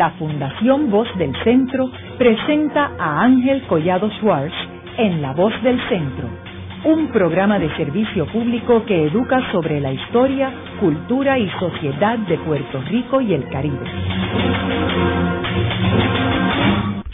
la Fundación Voz del Centro presenta a Ángel Collado Schwartz en La Voz del Centro, un programa de servicio público que educa sobre la historia, cultura y sociedad de Puerto Rico y el Caribe.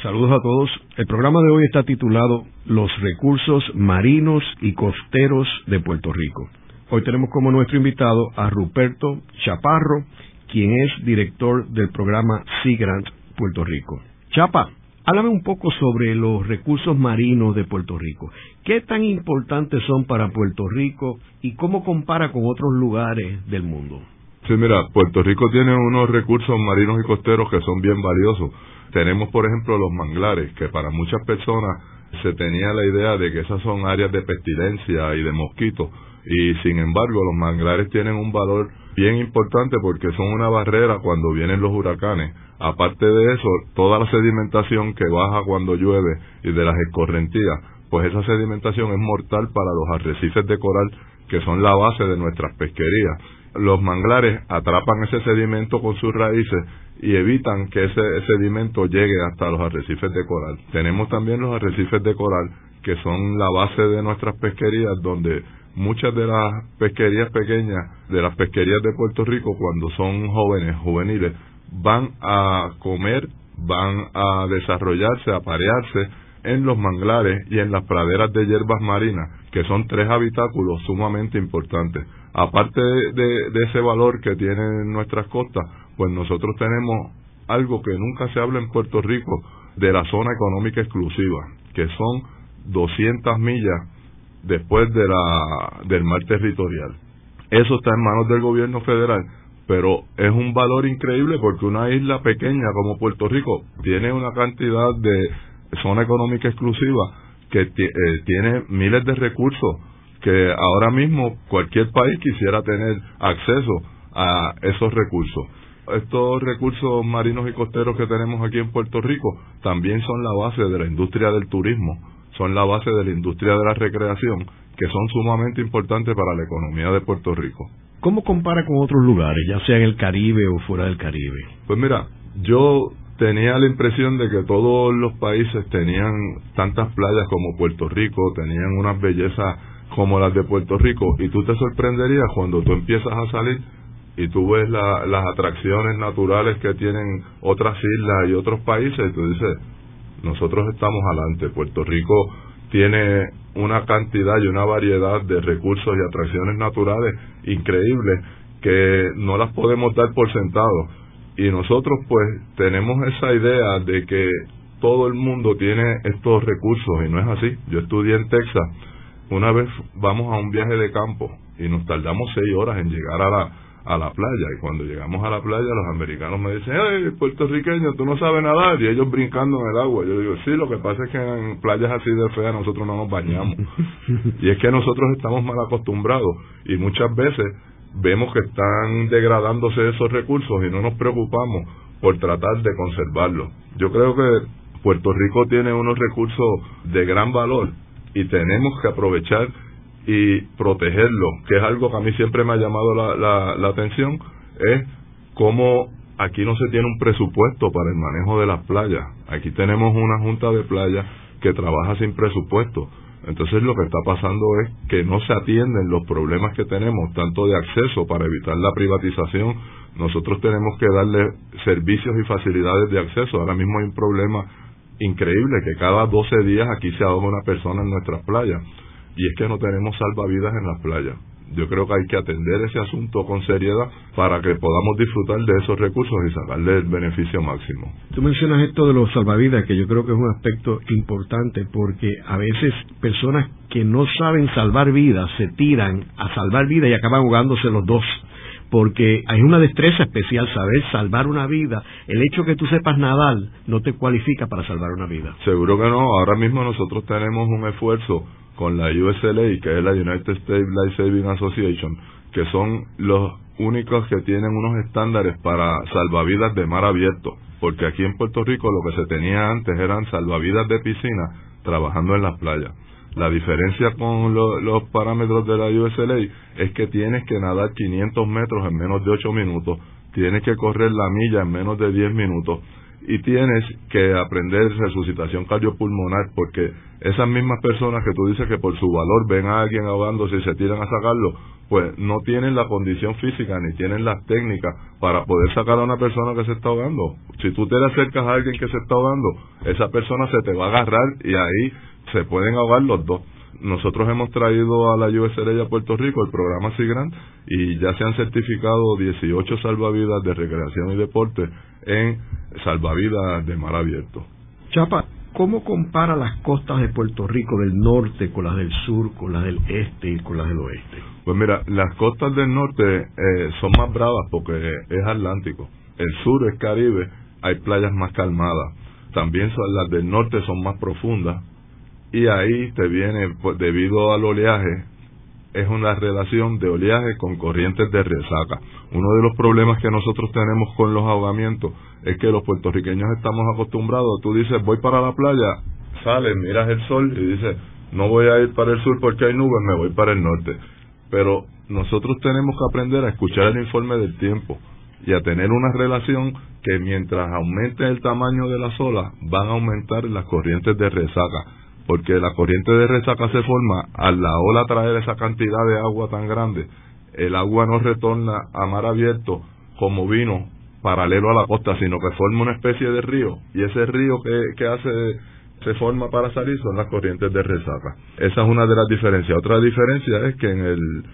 Saludos a todos. El programa de hoy está titulado Los recursos marinos y costeros de Puerto Rico. Hoy tenemos como nuestro invitado a Ruperto Chaparro, quien es director del programa Sea Grant Puerto Rico. Chapa, háblame un poco sobre los recursos marinos de Puerto Rico. ¿Qué tan importantes son para Puerto Rico y cómo compara con otros lugares del mundo? Sí, mira, Puerto Rico tiene unos recursos marinos y costeros que son bien valiosos. Tenemos, por ejemplo, los manglares, que para muchas personas se tenía la idea de que esas son áreas de pestilencia y de mosquitos y sin embargo los manglares tienen un valor bien importante porque son una barrera cuando vienen los huracanes. Aparte de eso, toda la sedimentación que baja cuando llueve y de las escorrentías, pues esa sedimentación es mortal para los arrecifes de coral que son la base de nuestras pesquerías. Los manglares atrapan ese sedimento con sus raíces y evitan que ese sedimento llegue hasta los arrecifes de coral. Tenemos también los arrecifes de coral que son la base de nuestras pesquerías donde muchas de las pesquerías pequeñas, de las pesquerías de Puerto Rico, cuando son jóvenes, juveniles, van a comer, van a desarrollarse, a parearse en los manglares y en las praderas de hierbas marinas, que son tres habitáculos sumamente importantes. Aparte de, de ese valor que tienen nuestras costas, pues nosotros tenemos algo que nunca se habla en Puerto Rico de la zona económica exclusiva, que son 200 millas después de la, del mar territorial. Eso está en manos del gobierno federal, pero es un valor increíble porque una isla pequeña como Puerto Rico tiene una cantidad de zona económica exclusiva que eh, tiene miles de recursos que ahora mismo cualquier país quisiera tener acceso a esos recursos. Estos recursos marinos y costeros que tenemos aquí en Puerto Rico también son la base de la industria del turismo son la base de la industria de la recreación, que son sumamente importantes para la economía de Puerto Rico. ¿Cómo compara con otros lugares, ya sea en el Caribe o fuera del Caribe? Pues mira, yo tenía la impresión de que todos los países tenían tantas playas como Puerto Rico, tenían unas bellezas como las de Puerto Rico, y tú te sorprenderías cuando tú empiezas a salir y tú ves las atracciones naturales que tienen otras islas y otros países, y tú dices, nosotros estamos adelante. Puerto Rico tiene una cantidad y una variedad de recursos y atracciones naturales increíbles que no las podemos dar por sentado. Y nosotros pues tenemos esa idea de que todo el mundo tiene estos recursos y no es así. Yo estudié en Texas. Una vez vamos a un viaje de campo y nos tardamos seis horas en llegar a la, a la playa y cuando llegamos a la playa los americanos me dicen, hey, puertorriqueño, tú no sabes nadar y ellos brincando en el agua. Yo digo, sí, lo que pasa es que en playas así de feas nosotros no nos bañamos. y es que nosotros estamos mal acostumbrados y muchas veces vemos que están degradándose esos recursos y no nos preocupamos por tratar de conservarlos. Yo creo que Puerto Rico tiene unos recursos de gran valor y tenemos que aprovechar y protegerlo, que es algo que a mí siempre me ha llamado la, la, atención, es cómo aquí no se tiene un presupuesto para el manejo de las playas. Aquí tenemos una junta de playas que trabaja sin presupuesto. Entonces lo que está pasando es que no se atienden los problemas que tenemos, tanto de acceso para evitar la privatización. Nosotros tenemos que darle servicios y facilidades de acceso. Ahora mismo hay un problema increíble que cada 12 días aquí se ahoga una persona en nuestras playas y es que no tenemos salvavidas en las playas. Yo creo que hay que atender ese asunto con seriedad para que podamos disfrutar de esos recursos y sacarle el beneficio máximo. Tú mencionas esto de los salvavidas, que yo creo que es un aspecto importante porque a veces personas que no saben salvar vidas se tiran a salvar vidas y acaban jugándose los dos porque hay una destreza especial saber salvar una vida. El hecho que tú sepas nadar no te cualifica para salvar una vida. Seguro que no. Ahora mismo nosotros tenemos un esfuerzo con la USLA, que es la United States Life Saving Association, que son los únicos que tienen unos estándares para salvavidas de mar abierto, porque aquí en Puerto Rico lo que se tenía antes eran salvavidas de piscina trabajando en las playas. La diferencia con los parámetros de la USLA es que tienes que nadar 500 metros en menos de 8 minutos, tienes que correr la milla en menos de 10 minutos y tienes que aprender resucitación cardiopulmonar porque esas mismas personas que tú dices que por su valor ven a alguien ahogándose y se tiran a sacarlo, pues no tienen la condición física ni tienen las técnicas para poder sacar a una persona que se está ahogando. Si tú te acercas a alguien que se está ahogando, esa persona se te va a agarrar y ahí se pueden ahogar los dos. Nosotros hemos traído a la USLA a Puerto Rico el programa SIGRAN y ya se han certificado 18 salvavidas de recreación y deporte en salvavidas de mar abierto. Chapa, ¿cómo compara las costas de Puerto Rico del norte con las del sur, con las del este y con las del oeste? Pues mira, las costas del norte eh, son más bravas porque es Atlántico. El sur es Caribe, hay playas más calmadas. También son, las del norte son más profundas. Y ahí te viene, pues, debido al oleaje, es una relación de oleaje con corrientes de resaca. Uno de los problemas que nosotros tenemos con los ahogamientos es que los puertorriqueños estamos acostumbrados, tú dices voy para la playa, sales, miras el sol y dices no voy a ir para el sur porque hay nubes, me voy para el norte. Pero nosotros tenemos que aprender a escuchar el informe del tiempo y a tener una relación que mientras aumente el tamaño de las olas van a aumentar las corrientes de resaca porque la corriente de resaca se forma al la ola traer esa cantidad de agua tan grande, el agua no retorna a mar abierto como vino paralelo a la costa, sino que forma una especie de río y ese río que, que hace se forma para salir son las corrientes de resaca. Esa es una de las diferencias. Otra diferencia es que en el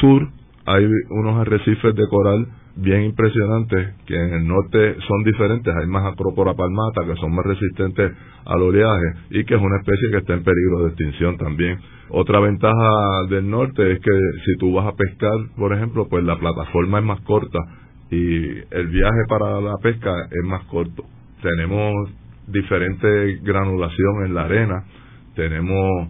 sur hay unos arrecifes de coral bien impresionantes que en el norte son diferentes. Hay más acrópora palmata que son más resistentes al oleaje y que es una especie que está en peligro de extinción también. Otra ventaja del norte es que si tú vas a pescar, por ejemplo, pues la plataforma es más corta y el viaje para la pesca es más corto. Tenemos diferente granulación en la arena, tenemos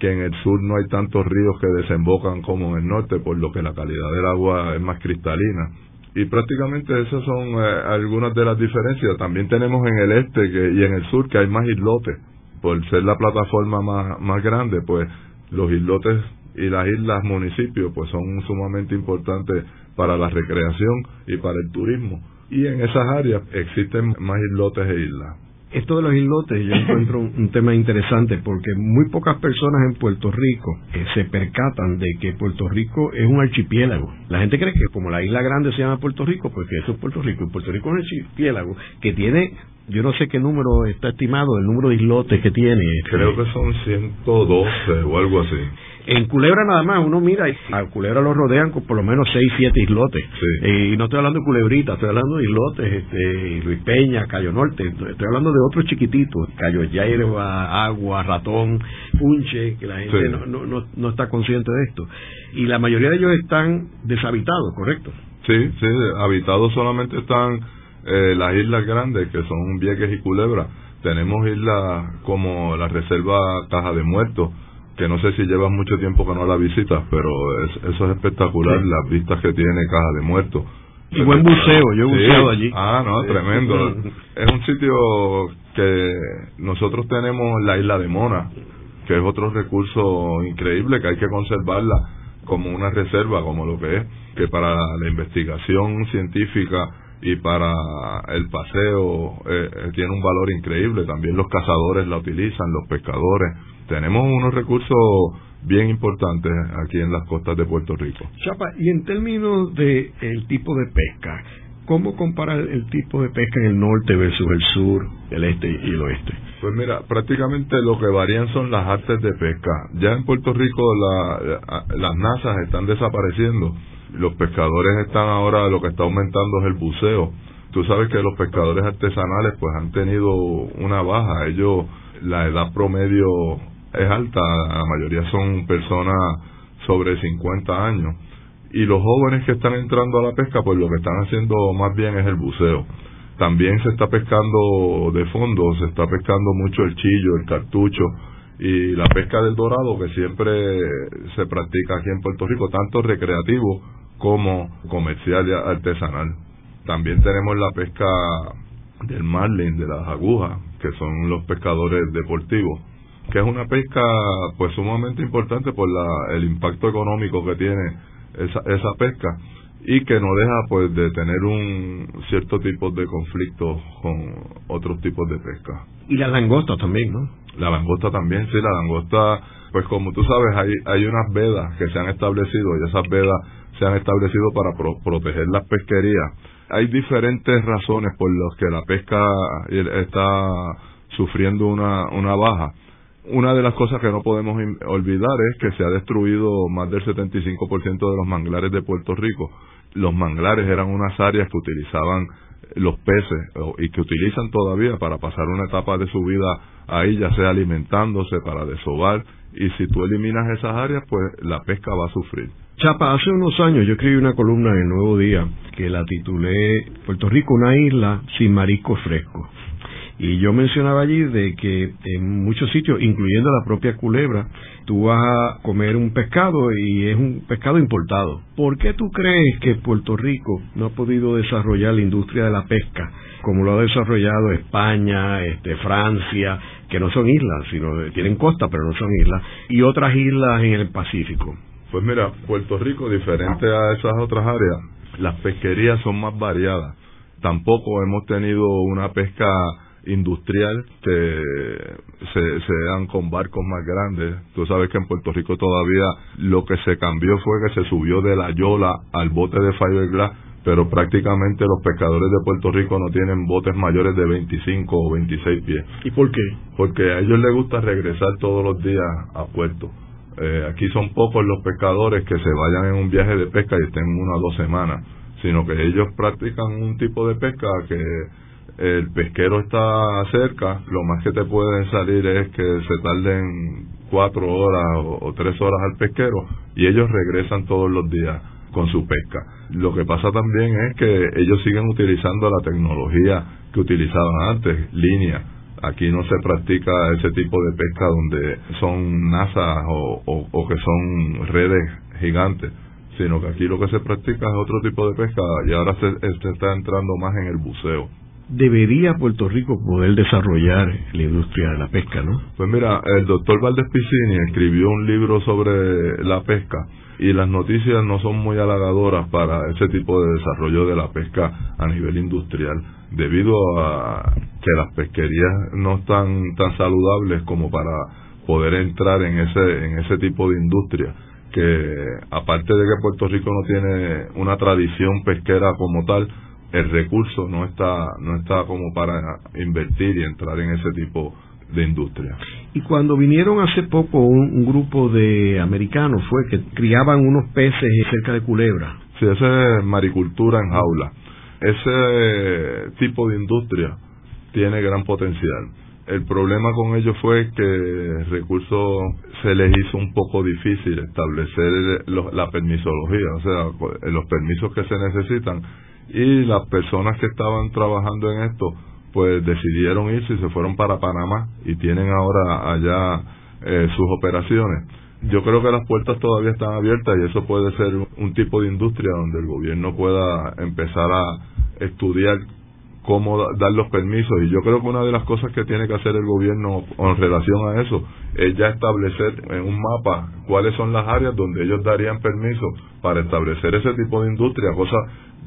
que en el sur no hay tantos ríos que desembocan como en el norte, por lo que la calidad del agua es más cristalina y prácticamente esas son eh, algunas de las diferencias. También tenemos en el este que, y en el sur que hay más islotes. Por ser la plataforma más, más grande, pues los islotes y las islas municipios pues son sumamente importantes para la recreación y para el turismo. Y en esas áreas existen más islotes e islas esto de los islotes yo encuentro un, tema interesante porque muy pocas personas en Puerto Rico eh, se percatan de que Puerto Rico es un archipiélago. La gente cree que como la isla grande se llama Puerto Rico, pues que eso es Puerto Rico. Y Puerto Rico es un archipiélago que tiene, yo no sé qué número está estimado, el número de islotes que tiene. Creo que son 112 o algo así. En Culebra nada más, uno mira, y a Culebra lo rodean con por lo menos 6, 7 islotes. y no estoy hablando de Culebrita, estoy hablando de islotes, este, Luis Peña, Cayo Norte, estoy hablando de otros chiquititos, Cayo Yerba, Agua, Ratón, Punche, que la gente no, no, no, no, está consciente de esto. Y la mayoría de ellos están deshabitados, ¿correcto? Sí, sí, habitados solamente están eh, las islas grandes, que son Vieques y Culebra. Tenemos islas como la Reserva Caja de Muertos, que no sé si llevas mucho tiempo que no la visitas, pero eso es espectacular, las vistas que tiene Caja de Muertos. Y buen buceo, yo he buceado allí. Ah, no, tremendo. es un sitio que nosotros tenemos la isla de Mona, que es otro recurso increíble que hay que conservarla como una reserva, como lo que es, que para la investigación científica y para el paseo eh, eh, tiene un valor increíble. También los cazadores la utilizan, los pescadores tenemos unos recursos bien importantes aquí en las costas de Puerto Rico. Chapa, y en términos de el tipo de pesca, ¿cómo comparar el tipo de pesca en el norte versus el sur, el este y el oeste? Pues mira, prácticamente lo que varían son las artes de pesca. Ya en Puerto Rico las nazas están desapareciendo. Los pescadores están ahora, lo que está aumentando es el buceo. Tú sabes que los pescadores artesanales pues han tenido una baja. Ellos, la edad promedio es alta, la mayoría son personas sobre 50 años. Y los jóvenes que están entrando a la pesca, pues lo que están haciendo más bien es el buceo. También se está pescando de fondo, se está pescando mucho el chillo, el cartucho y la pesca del dorado que siempre se practica aquí en Puerto Rico, tanto recreativo como comercial y artesanal. También tenemos la pesca del marlin, de las agujas, que son los pescadores deportivos que es una pesca pues sumamente importante por la, el impacto económico que tiene esa, esa pesca y que no deja pues de tener un cierto tipo de conflicto con otros tipos de pesca. Y la langosta también, ¿no? La langosta también, sí, la langosta, pues como tú sabes, hay, hay unas vedas que se han establecido y esas vedas se han establecido para proteger las pesquerías. Hay diferentes razones por las que la pesca está sufriendo una, una baja. Una de las cosas que no podemos olvidar es que se ha destruido más del 75% de los manglares de Puerto Rico. Los manglares eran unas áreas que utilizaban los peces y que utilizan todavía para pasar una etapa de su vida ahí, ya sea alimentándose, para desovar, y si tú eliminas esas áreas, pues la pesca va a sufrir. Chapa, hace unos años yo escribí una columna en el Nuevo Día que la titulé Puerto Rico, una isla sin marisco fresco. Y yo mencionaba allí de que en muchos sitios, incluyendo la propia culebra, tú vas a comer un pescado y es un pescado importado. ¿Por qué tú crees que Puerto Rico no ha podido desarrollar la industria de la pesca como lo ha desarrollado España, este, Francia, que no son islas, sino tienen costa pero no son islas, y otras islas en el Pacífico? Pues mira, Puerto Rico, diferente a esas otras áreas, las pesquerías son más variadas. Tampoco hemos tenido una pesca industrial que se, se dan con barcos más grandes. Tú sabes que en Puerto Rico todavía lo que se cambió fue que se subió de la yola al bote de fiberglass, pero prácticamente los pescadores de Puerto Rico no tienen botes mayores de 25 o 26 pies. ¿Y por qué? Porque a ellos les gusta regresar todos los días a puerto. Eh, aquí son pocos los pescadores que se vayan en un viaje de pesca y estén una o dos semanas, sino que ellos practican un tipo de pesca que el pesquero está cerca, lo más que te pueden salir es que se tarden cuatro horas o, tres horas al pesquero y ellos regresan todos los días con su pesca. Lo que pasa también es que ellos siguen utilizando la tecnología que utilizaban antes, línea. Aquí no se practica ese tipo de pesca donde son NASA o, o que son redes gigantes sino que aquí lo que se practica es otro tipo de pesca y ahora se, se está entrando más en el buceo debería Puerto Rico poder desarrollar la industria de la pesca, ¿no? Pues mira, el doctor Valdés Piscini escribió un libro sobre la pesca y las noticias no son muy halagadoras para ese tipo de desarrollo de la pesca a nivel industrial, debido a que las pesquerías no están tan saludables como para poder entrar en ese en ese tipo de industria que aparte de que Puerto Rico no tiene una tradición pesquera como tal, el recurso no está no está como para invertir y entrar en ese tipo de industria. Y cuando vinieron hace poco un, grupo de americanos fue que criaban unos peces cerca de Culebra. Sí, esa es maricultura en jaula. Ese tipo de industria tiene gran potencial. El problema con ellos fue que el recurso se les hizo un poco difícil establecer la permisología, o sea, los permisos que se necesitan y las personas que estaban trabajando en esto pues decidieron irse y se fueron para Panamá y tienen ahora allá eh, sus operaciones. Yo creo que las puertas todavía están abiertas y eso puede ser un tipo de industria donde el gobierno pueda empezar a estudiar cómo dar los permisos y yo creo que una de las cosas que tiene que hacer el gobierno en relación a eso es ya establecer en un mapa cuáles son las áreas donde ellos darían permiso para establecer ese tipo de industria, cosa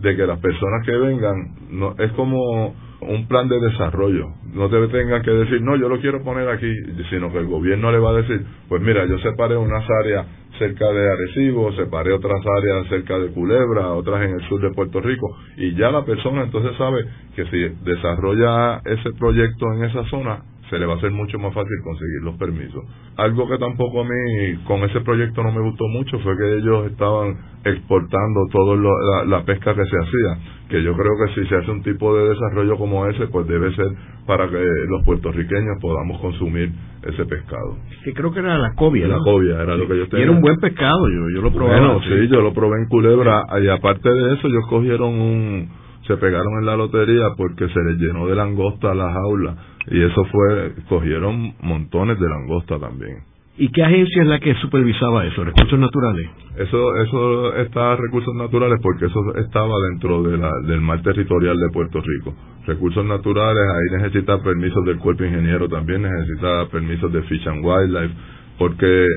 de que las personas que vengan no es como un plan de desarrollo. No te tengan que decir, no, yo lo quiero poner aquí, sino que el gobierno le va a decir, pues mira, yo separé unas áreas cerca de Arecibo, separé otras áreas cerca de Culebra, otras en el sur de Puerto Rico, y ya la persona entonces sabe que si desarrolla ese proyecto en esa zona, se le va a hacer mucho más fácil conseguir los permisos. Algo que tampoco a mí con ese proyecto no me gustó mucho fue que ellos estaban exportando toda la, pesca que se hacía, que yo creo que si se hace un tipo de desarrollo como ese, pues debe ser para que los puertorriqueños podamos consumir ese pescado. Que creo que era la cobia, La cobia era lo que yo tenía. Y era un buen pescado, yo, yo lo probé. Bueno, sí. yo lo probé en Culebra, y aparte de eso ellos cogieron un se pegaron en la lotería porque se les llenó de langosta la jaula y eso fue, cogieron montones de langosta también. ¿Y qué agencia es la que supervisaba eso? ¿Recursos naturales? Eso eso está recursos naturales porque eso estaba dentro de la, del mar territorial de Puerto Rico. Recursos naturales, ahí necesita permisos del cuerpo ingeniero también, necesita permisos de Fish and Wildlife, porque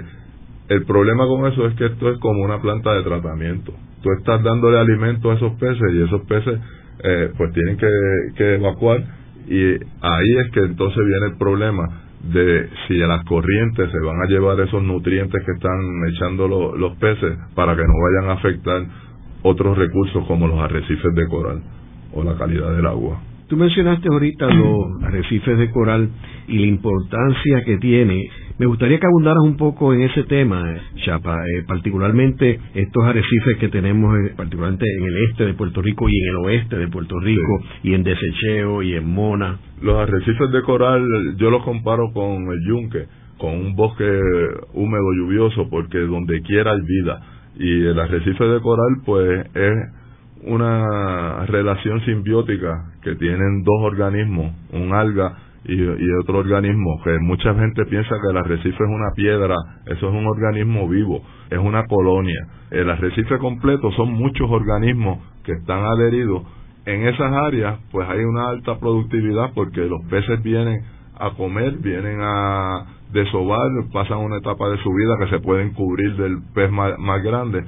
El problema con eso es que esto es como una planta de tratamiento. Tú estás dándole alimento a esos peces y esos peces eh, pues tienen que, que evacuar y ahí es que entonces viene el problema de si a las corrientes se van a llevar esos nutrientes que están echando los peces para que no vayan a afectar otros recursos como los arrecifes de coral o la calidad del agua. Tú mencionaste ahorita los arrecifes de coral y la importancia que tiene. Me gustaría que abundaras un poco en ese tema, Chapa, eh, particularmente estos arrecifes que tenemos, eh, particularmente en el este de Puerto Rico y en el oeste de Puerto Rico, y en Desecheo y en Mona. Los arrecifes de coral yo los comparo con el yunque, con un bosque húmedo lluvioso, porque donde quiera hay vida. Y el arrecife de coral, pues, es una relación simbiótica que tienen dos organismos, un alga y, otro organismo, que mucha gente piensa que el arrecife es una piedra, eso es un organismo vivo, es una colonia. El arrecife completo son muchos organismos que están adheridos. En esas áreas, pues hay una alta productividad porque los peces vienen a comer, vienen a desovar, pasan una etapa de su vida que se pueden cubrir del pez más grande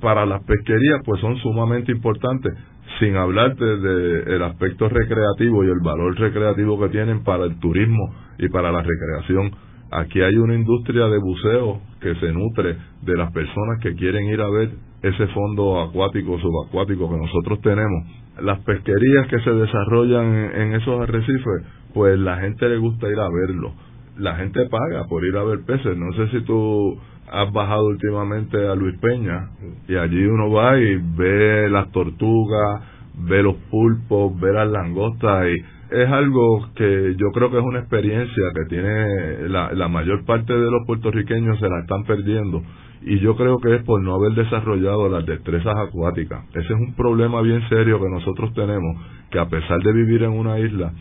para las pesquerías pues son sumamente importantes, sin hablarte del aspecto recreativo y el valor recreativo que tienen para el turismo y para la recreación. Aquí hay una industria de buceo que se nutre de las personas que quieren ir a ver ese fondo acuático, subacuático que nosotros tenemos. Las pesquerías que se desarrollan en esos arrecifes, pues la gente le gusta ir a verlo. La gente paga por ir a ver peces. No sé si tú has bajado últimamente a Luis Peña y allí uno va y ve las tortugas, ve los pulpos, ve las langostas y es algo que yo creo que es una experiencia que tiene la, la mayor parte de los puertorriqueños se la están perdiendo y yo creo que es por no haber desarrollado las destrezas acuáticas. Ese es un problema bien serio que nosotros tenemos, que a pesar de vivir en una isla,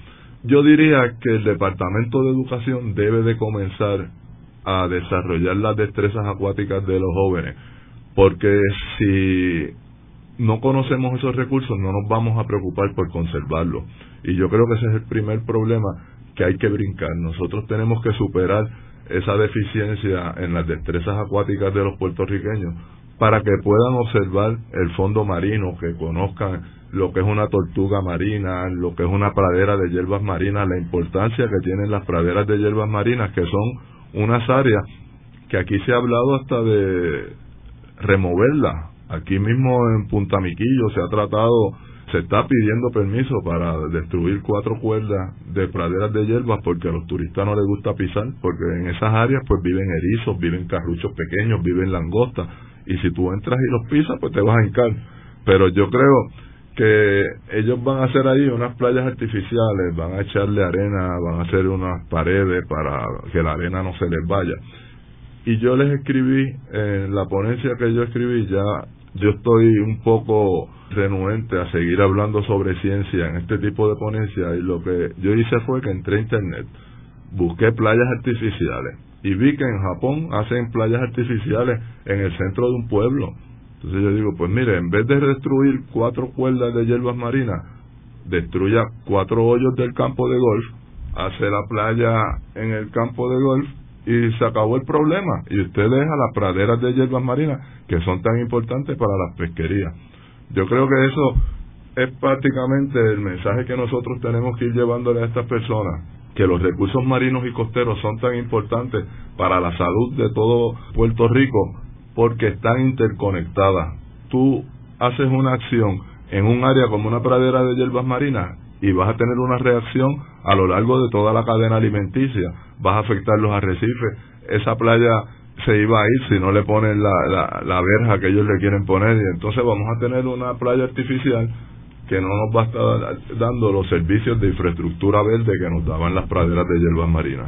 yo diría que el Departamento de Educación debe de comenzar a desarrollar las destrezas acuáticas de los jóvenes, porque si no conocemos esos recursos no nos vamos a preocupar por conservarlos. Y yo creo que ese es el primer problema que hay que brincar. Nosotros tenemos que superar esa deficiencia en las destrezas acuáticas de los puertorriqueños para que puedan observar el fondo marino, que conozcan lo que es una tortuga marina, lo que es una pradera de hierbas marinas, la importancia que tienen las praderas de hierbas marinas, que son unas áreas que aquí se ha hablado hasta de removerla. Aquí mismo en Punta Miquillo se ha tratado, se está pidiendo permiso para destruir cuatro cuerdas de praderas de hierbas porque a los turistas no les gusta pisar, porque en esas áreas pues viven erizos, viven carruchos pequeños, viven langostas, y si tú entras y los pisas pues te vas a hincar. Pero yo creo que ellos van a hacer ahí unas playas artificiales, van a echarle arena, van a hacer unas paredes para que la arena no se les vaya. Y yo les escribí, en la ponencia que yo escribí, ya yo estoy un poco renuente a seguir hablando sobre ciencia en este tipo de ponencia y lo que yo hice fue que entré a internet, busqué playas artificiales y vi que en Japón hacen playas artificiales en el centro de un pueblo entonces yo digo, pues mire, en vez de destruir cuatro cuerdas de hierbas marinas, destruya cuatro hoyos del campo de golf, hace la playa en el campo de golf y se acabó el problema. Y usted deja las praderas de hierbas marinas que son tan importantes para las pesquerías. Yo creo que eso es prácticamente el mensaje que nosotros tenemos que ir llevándole a estas personas, que los recursos marinos y costeros son tan importantes para la salud de todo Puerto Rico porque están interconectadas. Tú haces una acción en un área como una pradera de hierbas marinas y vas a tener una reacción a lo largo de toda la cadena alimenticia. Vas a afectar los arrecifes. Esa playa se iba a ir si no le ponen la, la, verja que ellos le quieren poner y entonces vamos a tener una playa artificial que no nos va a estar dando los servicios de infraestructura verde que nos daban las praderas de hierbas marinas.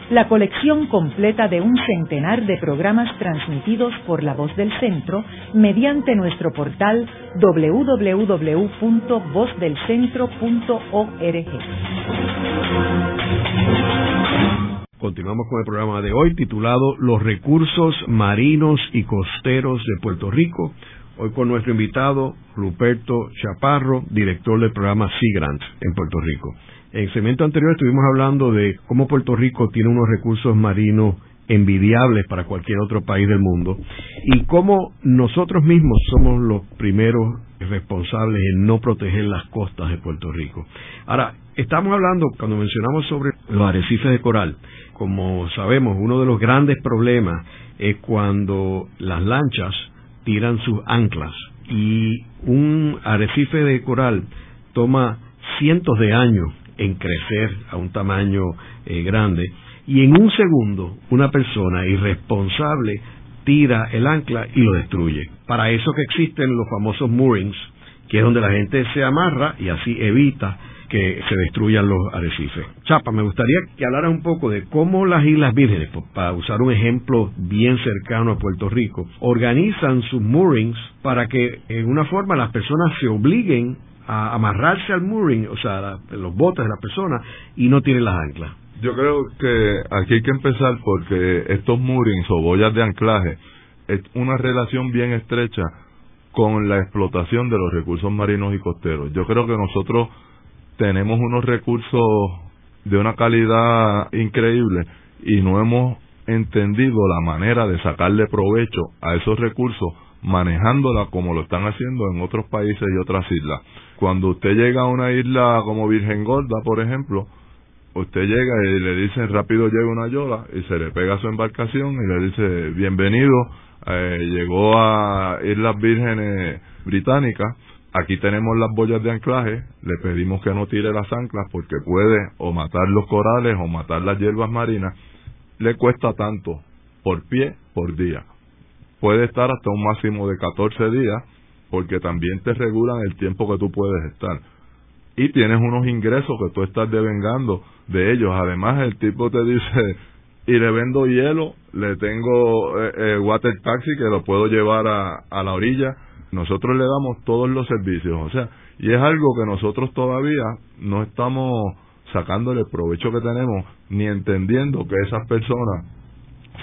la colección completa de un centenar de programas transmitidos por la voz del centro mediante nuestro portal www.vozdelcentro.org. Continuamos con el programa de hoy titulado Los recursos marinos y costeros de Puerto Rico. Hoy con nuestro invitado Ruperto Chaparro, director del programa Sea Grant en Puerto Rico. En el segmento anterior estuvimos hablando de cómo Puerto Rico tiene unos recursos marinos envidiables para cualquier otro país del mundo y cómo nosotros mismos somos los primeros responsables en no proteger las costas de Puerto Rico. Ahora, estamos hablando, cuando mencionamos sobre los arrecifes de coral, como sabemos, uno de los grandes problemas es cuando las lanchas tiran sus anclas y un arrecife de coral toma cientos de años en crecer a un tamaño eh, grande y en un segundo una persona irresponsable tira el ancla y lo destruye. Para eso que existen los famosos moorings, que es donde la gente se amarra y así evita que se destruyan los arrecifes. Chapa, me gustaría que hablara un poco de cómo las Islas Vírgenes, para usar un ejemplo bien cercano a Puerto Rico, organizan sus moorings para que en una forma las personas se obliguen a amarrarse al mooring, o sea, los botes de la persona, y no tienen las anclas. Yo creo que aquí hay que empezar porque estos moorings o boyas de anclaje es una relación bien estrecha con la explotación de los recursos marinos y costeros. Yo creo que nosotros tenemos unos recursos de una calidad increíble y no hemos entendido la manera de sacarle provecho a esos recursos manejándola como lo están haciendo en otros países y otras islas. Cuando usted llega a una isla como Virgen Gorda, por ejemplo, usted llega y le dicen rápido llega una yola y se le pega su embarcación y le dice bienvenido, eh, llegó a Islas Vírgenes Británicas, aquí tenemos las boyas de anclaje, le pedimos que no tire las anclas porque puede o matar los corales o matar las hierbas marinas, le cuesta tanto por pie por día. Puede estar hasta un máximo de 14 días porque también te regulan el tiempo que tú puedes estar. Y tienes unos ingresos que tú estás devengando de ellos. Además, el tipo te dice, y le vendo hielo, le tengo eh, eh, water taxi que lo puedo llevar a, a la orilla. Nosotros le damos todos los servicios. O sea, y es algo que nosotros todavía no estamos sacándole el provecho que tenemos, ni entendiendo que esas personas,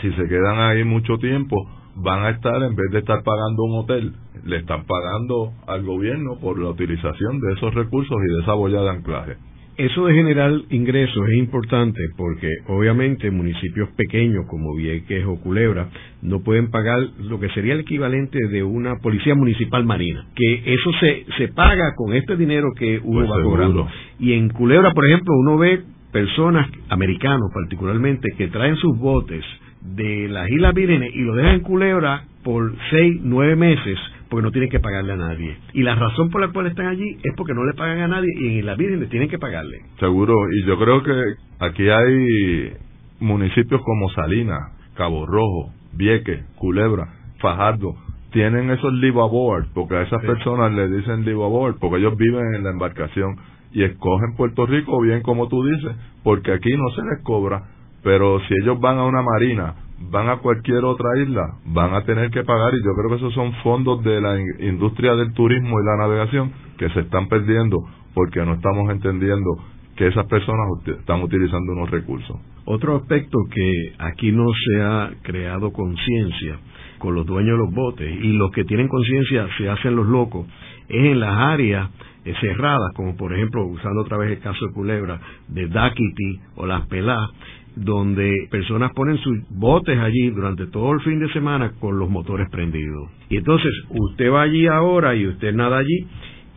si se quedan ahí mucho tiempo, van a estar, en vez de estar pagando un hotel, le están pagando al gobierno por la utilización de esos recursos y de esa boya de anclaje. Eso de generar ingresos es importante porque obviamente municipios pequeños como Vieques o Culebra no pueden pagar lo que sería el equivalente de una policía municipal marina, que eso se, se paga con este dinero que uno Pues va cobrando. Y en Culebra, por ejemplo, uno ve personas americanos particularmente que traen sus botes de las Islas Vírgenes y lo dejan en Culebra por seis, nueve meses porque no tienen que pagarle a nadie. Y la razón por la cual están allí es porque no le pagan a nadie y en Islas Vírgenes tienen que pagarle. Seguro, y yo creo que aquí hay municipios como Salinas, Cabo Rojo, Vieques, Culebra, Fajardo, tienen esos live aboard, porque a esas Sí. personas les dicen live aboard, porque ellos viven en la embarcación y escogen Puerto Rico bien como tú dices, porque aquí no se les cobra, pero si ellos van a una marina, van a cualquier otra isla, van a tener que pagar y yo creo que esos son fondos de la in- industria del turismo y la navegación que se están perdiendo porque no estamos entendiendo que esas personas están utilizando unos recursos. Otro aspecto que aquí no se ha creado conciencia con los dueños de los botes y los que tienen conciencia se hacen los locos es en las áreas eh, cerradas, como por ejemplo, usando otra vez el caso de Culebra, de Daquiti o Las Pelás, donde personas ponen sus botes allí durante todo el fin de semana con los motores prendidos. Y entonces usted va allí ahora y usted nada allí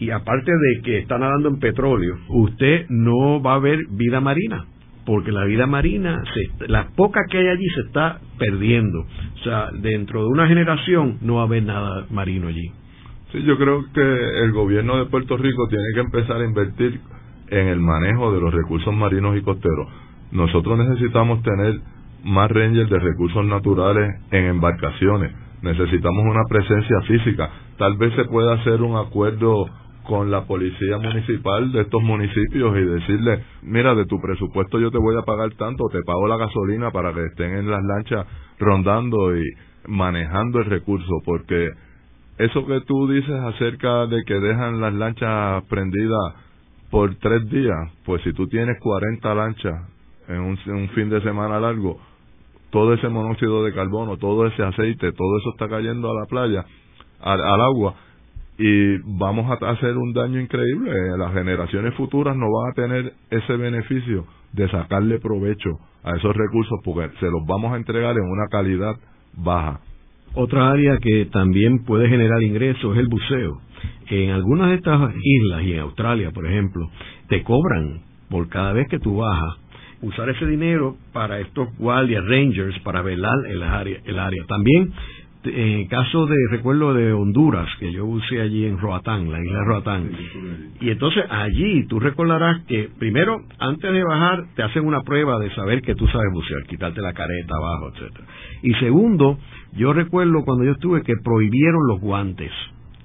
y aparte de que está nadando en petróleo, usted no va a ver vida marina, porque la vida marina, se, la poca que hay allí se está perdiendo. O sea, dentro de una generación no va a haber nada marino allí. Sí, yo creo que el gobierno de Puerto Rico tiene que empezar a invertir en el manejo de los recursos marinos y costeros. Nosotros necesitamos tener más rangers de recursos naturales en embarcaciones. Necesitamos una presencia física. Tal vez se pueda hacer un acuerdo con la policía municipal de estos municipios y decirle, mira, de tu presupuesto yo te voy a pagar tanto, te pago la gasolina para que estén en las lanchas rondando y manejando el recurso, porque eso que tú dices acerca de que dejan las lanchas prendidas por tres días, pues si tú tienes 40 lanchas en un, fin de semana largo, todo ese monóxido de carbono, todo ese aceite, todo eso está cayendo a la playa, al agua, y vamos a hacer un daño increíble. Las generaciones futuras no van a tener ese beneficio de sacarle provecho a esos recursos porque se los vamos a entregar en una calidad baja. Otra área que también puede generar ingresos es el buceo. En algunas de estas islas y en Australia, por ejemplo, te cobran por cada vez que tú bajas usar ese dinero para estos guardias, rangers, para velar el área. El área. También en el caso de, recuerdo de Honduras, que yo usé allí en Roatán, la isla de Roatán, y entonces allí tú recordarás que primero, antes de bajar, te hacen una prueba de saber que tú sabes bucear, quitarte la careta abajo, etcétera. Y segundo, yo recuerdo cuando yo estuve que prohibieron los guantes.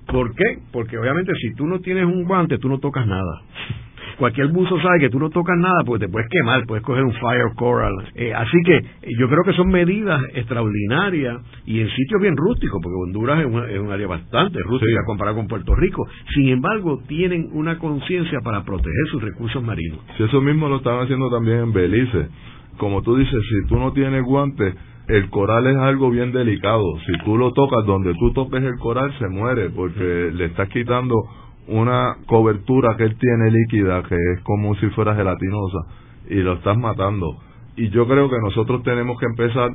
¿Por qué? Porque obviamente si tú no tienes un guante, tú no tocas nada cualquier buzo sabe que tú no tocas nada porque te puedes quemar, puedes coger un fire coral. Eh, así que yo creo que son medidas extraordinarias y en sitios bien rústicos, porque Honduras es, un área bastante rústica comparado con Puerto Rico. Sin embargo, tienen una conciencia para proteger sus recursos marinos. Si eso mismo lo están haciendo también en Belice. Como tú dices, si tú no tienes guantes, el coral es algo bien delicado. Si tú lo tocas, donde tú toques el coral se muere porque le estás quitando una cobertura que él tiene líquida que es como si fuera gelatinosa y lo estás matando. Y yo creo que nosotros tenemos que empezar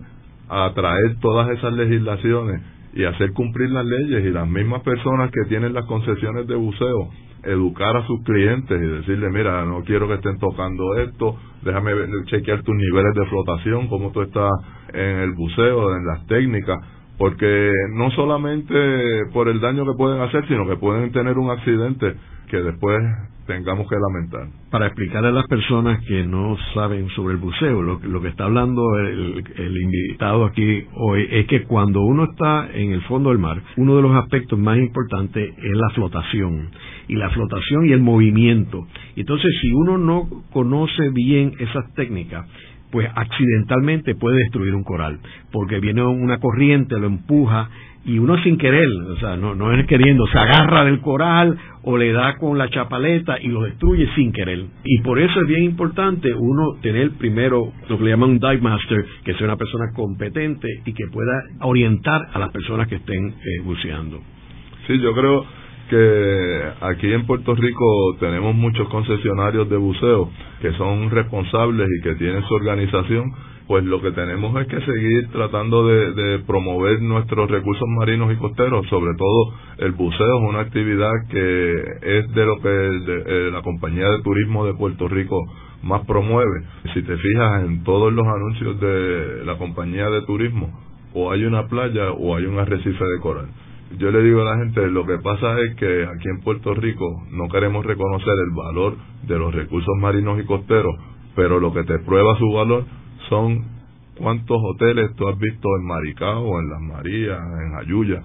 a traer todas esas legislaciones y hacer cumplir las leyes y las mismas personas que tienen las concesiones de buceo, educar a sus clientes y decirle, mira, no quiero que estén tocando esto, déjame chequear tus niveles de flotación, cómo tú estás en el buceo, en las técnicas, porque no solamente por el daño que pueden hacer, sino que pueden tener un accidente que después tengamos que lamentar. Para explicarle a las personas que no saben sobre el buceo, lo, que está hablando el, invitado aquí hoy es que cuando uno está en el fondo del mar, uno de los aspectos más importantes es la flotación, y la flotación y el movimiento. Entonces, si uno no conoce bien esas técnicas, pues accidentalmente puede destruir un coral, porque viene una corriente, lo empuja y uno sin querer, o sea, no, no es queriendo, se agarra del coral o le da con la chapaleta y lo destruye sin querer. Y por eso es bien importante uno tener primero lo que le llaman un dive master, que sea una persona competente y que pueda orientar a las personas que estén eh, buceando. Sí, yo creo que aquí en Puerto Rico tenemos muchos concesionarios de buceo que son responsables y que tienen su organización, pues lo que tenemos es que seguir tratando de, promover nuestros recursos marinos y costeros, sobre todo el buceo es una actividad que es de lo que eh, la compañía de turismo de Puerto Rico más promueve. Si te fijas en todos los anuncios de la compañía de turismo, o hay una playa o hay un arrecife de coral yo le digo a la gente, lo que pasa es que aquí en Puerto Rico no queremos reconocer el valor de los recursos marinos y costeros, pero lo que te prueba su valor son cuántos hoteles tú has visto en Maricao, en Las Marías, en Ayuya.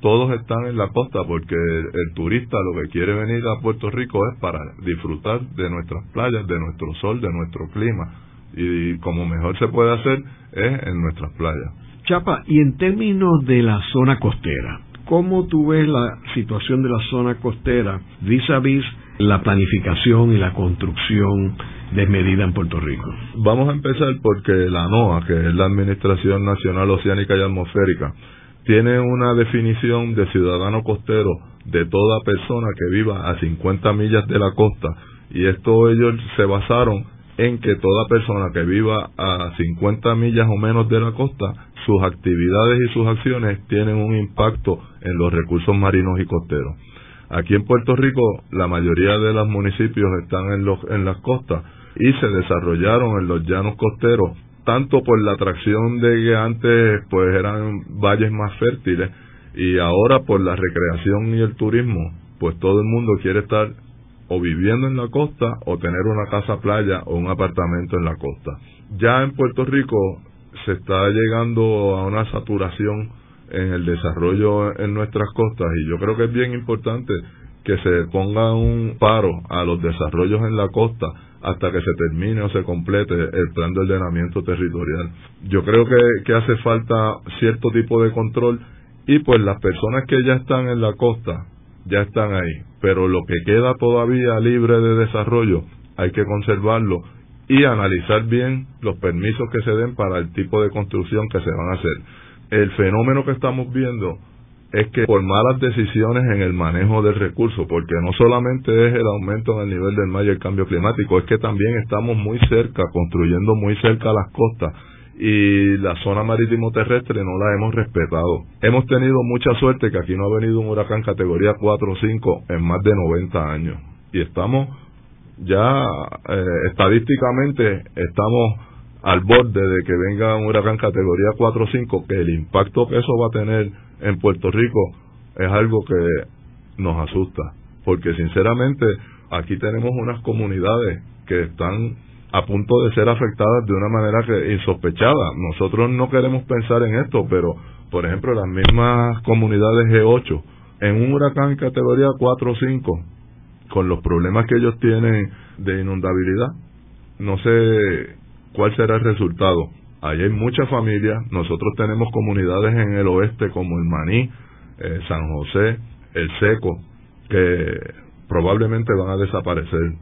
Todos están en la costa porque el, turista lo que quiere venir a Puerto Rico es para disfrutar de nuestras playas, de nuestro sol, de nuestro clima. Y, y como mejor se puede hacer es en nuestras playas. Chapa, y en términos de la zona costera, ¿Cómo tú ves la situación de la zona costera vis a vis la planificación y la construcción desmedida en Puerto Rico? Vamos a empezar porque la NOAA, que es la Administración Nacional Oceánica y Atmosférica, tiene una definición de ciudadano costero de toda persona que viva a 50 millas de la costa y esto ellos se basaron en que toda persona que viva a 50 millas o menos de la costa sus actividades y sus acciones tienen un impacto en los recursos marinos y costeros. Aquí en Puerto Rico la mayoría de los municipios están en, los, en las costas y se desarrollaron en los llanos costeros tanto por la atracción de que antes pues eran valles más fértiles y ahora por la recreación y el turismo pues todo el mundo quiere estar o viviendo en la costa o tener una casa playa o un apartamento en la costa. Ya en Puerto Rico se está llegando a una saturación en el desarrollo en nuestras costas y yo creo que es bien importante que se ponga un paro a los desarrollos en la costa hasta que se termine o se complete el plan de ordenamiento territorial. Yo creo que, hace falta cierto tipo de control y pues las personas que ya están en la costa ya están ahí, pero lo que queda todavía libre de desarrollo hay que conservarlo y analizar bien los permisos que se den para el tipo de construcción que se van a hacer. El fenómeno que estamos viendo es que por malas decisiones en el manejo del recurso, porque no solamente es el aumento en el nivel del mar y el cambio climático, es que también estamos muy cerca, construyendo muy cerca las costas y la zona marítimo terrestre no la hemos respetado. Hemos tenido mucha suerte que aquí no ha venido un huracán categoría 4 o 5 en más de 90 años y estamos ya eh, estadísticamente estamos al borde de que venga un huracán categoría 4 o 5, que el impacto que eso va a tener en Puerto Rico es algo que nos asusta, porque sinceramente aquí tenemos unas comunidades que están a punto de ser afectadas de una manera que insospechada. Nosotros no queremos pensar en esto, pero por ejemplo las mismas comunidades G8 en un huracán categoría 4 o 5 con los problemas que ellos tienen de inundabilidad, no sé cuál será el resultado. Ahí hay muchas familias, nosotros tenemos comunidades en el oeste como el Maní, eh, San José, el Seco, que probablemente van a desaparecer.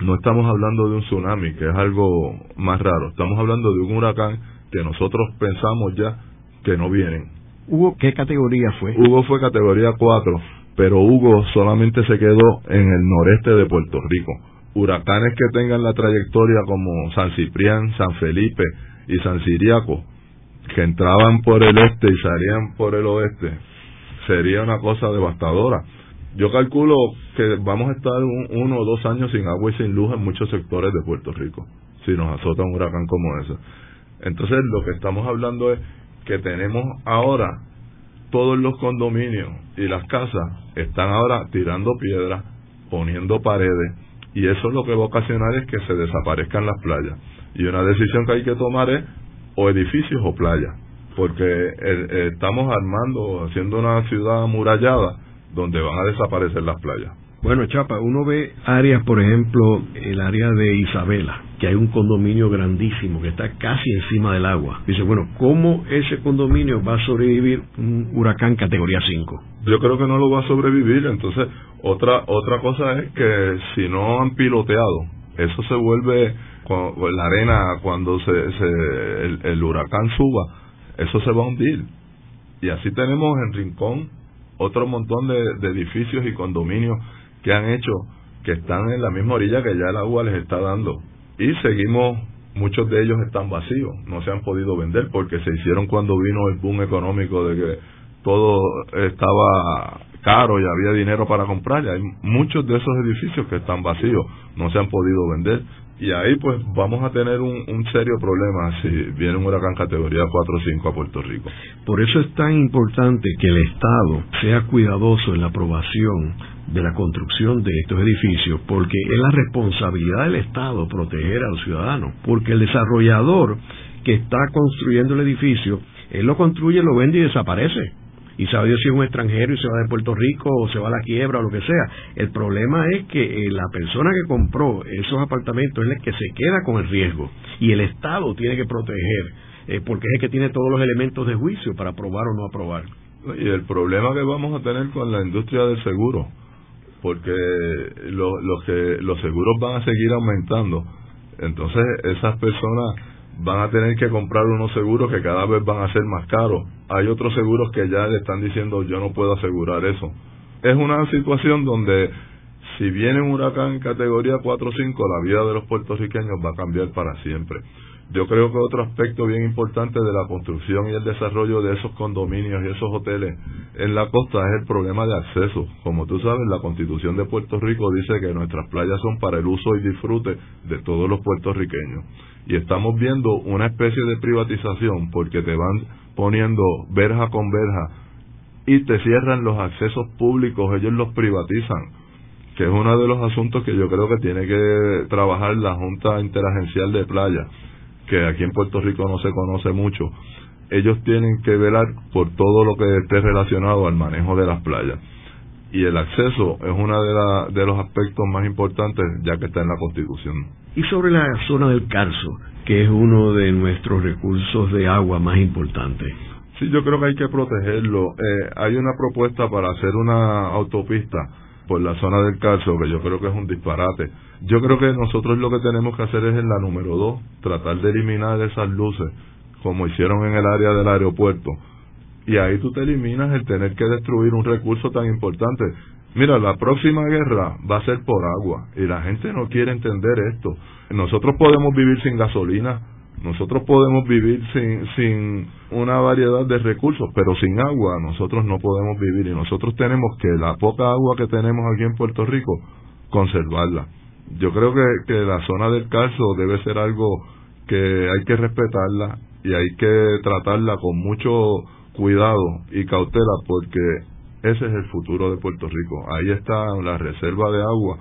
No estamos hablando de un tsunami, que es algo más raro, estamos hablando de un huracán que nosotros pensamos ya que no vienen. ¿Hugo qué categoría fue? Hugo fue categoría 4, pero Hugo solamente se quedó en el noreste de Puerto Rico. Huracanes que tengan la trayectoria como San Ciprián, San Felipe, y San Siriaco, que entraban por el este y salían por el oeste, sería una cosa devastadora. Yo calculo que vamos a estar uno o dos años sin agua y sin luz en muchos sectores de Puerto Rico, si nos azota un huracán como ese. Entonces, lo que estamos hablando es que tenemos ahora todos los condominios y las casas están ahora tirando piedras, poniendo paredes, y eso lo que va a ocasionar es que se desaparezcan las playas. Y una decisión que hay que tomar es o edificios o playas, porque eh, eh, estamos armando, haciendo una ciudad amurallada donde van a desaparecer las playas. Bueno, Chapa, uno ve áreas, por ejemplo, el área de Isabela, que hay un condominio grandísimo que está casi encima del agua. Dice, bueno, ¿cómo ese condominio va a sobrevivir un huracán categoría 5? Yo creo que no lo va a sobrevivir. Entonces, otra otra cosa es que si no han piloteado, eso se vuelve la arena cuando se, el, huracán suba, eso se va a hundir. Y así tenemos en Rincón otro montón de, edificios y condominios que han hecho que están en la misma orilla que ya el agua les está dando. Y seguimos, muchos de ellos están vacíos, no se han podido vender porque se hicieron cuando vino el boom económico de que todo estaba caro y había dinero para comprar. Y hay muchos de esos edificios que están vacíos, no se han podido vender y ahí pues vamos a tener un, serio problema si viene un huracán categoría 4 o 5 a Puerto Rico. Por eso es tan importante que el Estado sea cuidadoso en la aprobación de la construcción de estos edificios, porque es la responsabilidad del Estado proteger a los ciudadanos, porque el desarrollador que está construyendo el edificio, él lo construye, lo vende y desaparece y sabe Dios si es un extranjero y se va de Puerto Rico o se va a la quiebra o lo que sea. El problema es que eh, la persona que compró esos apartamentos es la que se queda con el riesgo y el Estado tiene que proteger eh, porque es el que tiene todos los elementos de juicio para aprobar o no aprobar. Y el problema que vamos a tener con la industria del seguro, porque los que los seguros van a seguir aumentando. Entonces esas personas van a tener que comprar unos seguros que cada vez van a ser más caros. Hay otros seguros que ya le están diciendo yo no puedo asegurar eso. Es una situación donde si viene un huracán en categoría 4 o 5, la vida de los puertorriqueños va a cambiar para siempre. Yo creo que otro aspecto bien importante de la construcción y el desarrollo de esos condominios y esos hoteles en la costa es el problema de acceso. Como tú sabes, la constitución de Puerto Rico dice que nuestras playas son para el uso y disfrute de todos los puertorriqueños. Y estamos viendo una especie de privatización porque te van poniendo verja con verja y te cierran los accesos públicos, ellos los privatizan que es uno de los asuntos que yo creo que tiene que trabajar la Junta Interagencial de Playa que aquí en Puerto Rico no se conoce mucho, ellos tienen que velar por todo lo que esté relacionado al manejo de las playas. y el acceso es uno de, de los aspectos más importantes ya que está en la Constitución. Y sobre la zona del Carso, que es uno de nuestros recursos de agua más importantes. Sí, yo creo que hay que protegerlo. Eh, hay una propuesta para hacer una autopista por la zona del Carso, que yo creo que es un disparate. Yo creo que nosotros lo que tenemos que hacer es en la número dos, tratar de eliminar esas luces, como hicieron en el área del aeropuerto. Y ahí tú te eliminas el tener que destruir un recurso tan importante. Mira, la próxima guerra va a ser por agua y la gente no quiere entender esto. Nosotros podemos vivir sin gasolina, nosotros podemos vivir sin, sin una variedad de recursos, pero sin agua nosotros no podemos vivir y nosotros tenemos que la poca agua que tenemos aquí en Puerto Rico, conservarla. Yo creo que, que la zona del calzo debe ser algo que hay que respetarla y hay que tratarla con mucho cuidado y cautela porque ese es el futuro de Puerto Rico. Ahí está la reserva de agua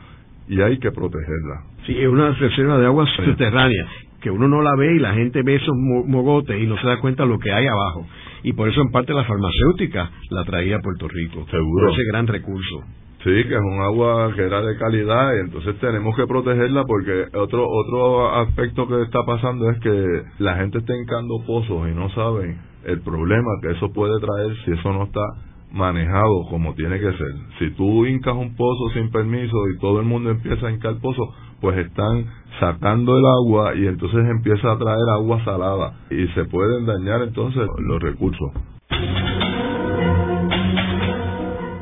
y hay que protegerla. Sí, es una reserva de agua subterránea que uno no la ve y la gente ve esos mogotes y no se da cuenta lo que hay abajo. Y por eso en parte la farmacéutica la traía a Puerto Rico. Seguro. ese gran recurso. Sí, que es un agua que era de calidad y entonces tenemos que protegerla porque otro otro aspecto que está pasando es que la gente está encando pozos y no saben el problema que eso puede traer si eso no está manejado como tiene que ser. Si tú hincas un pozo sin permiso y todo el mundo empieza a hincar pozo, pues están sacando el agua y entonces empieza a traer agua salada y se pueden dañar entonces los recursos.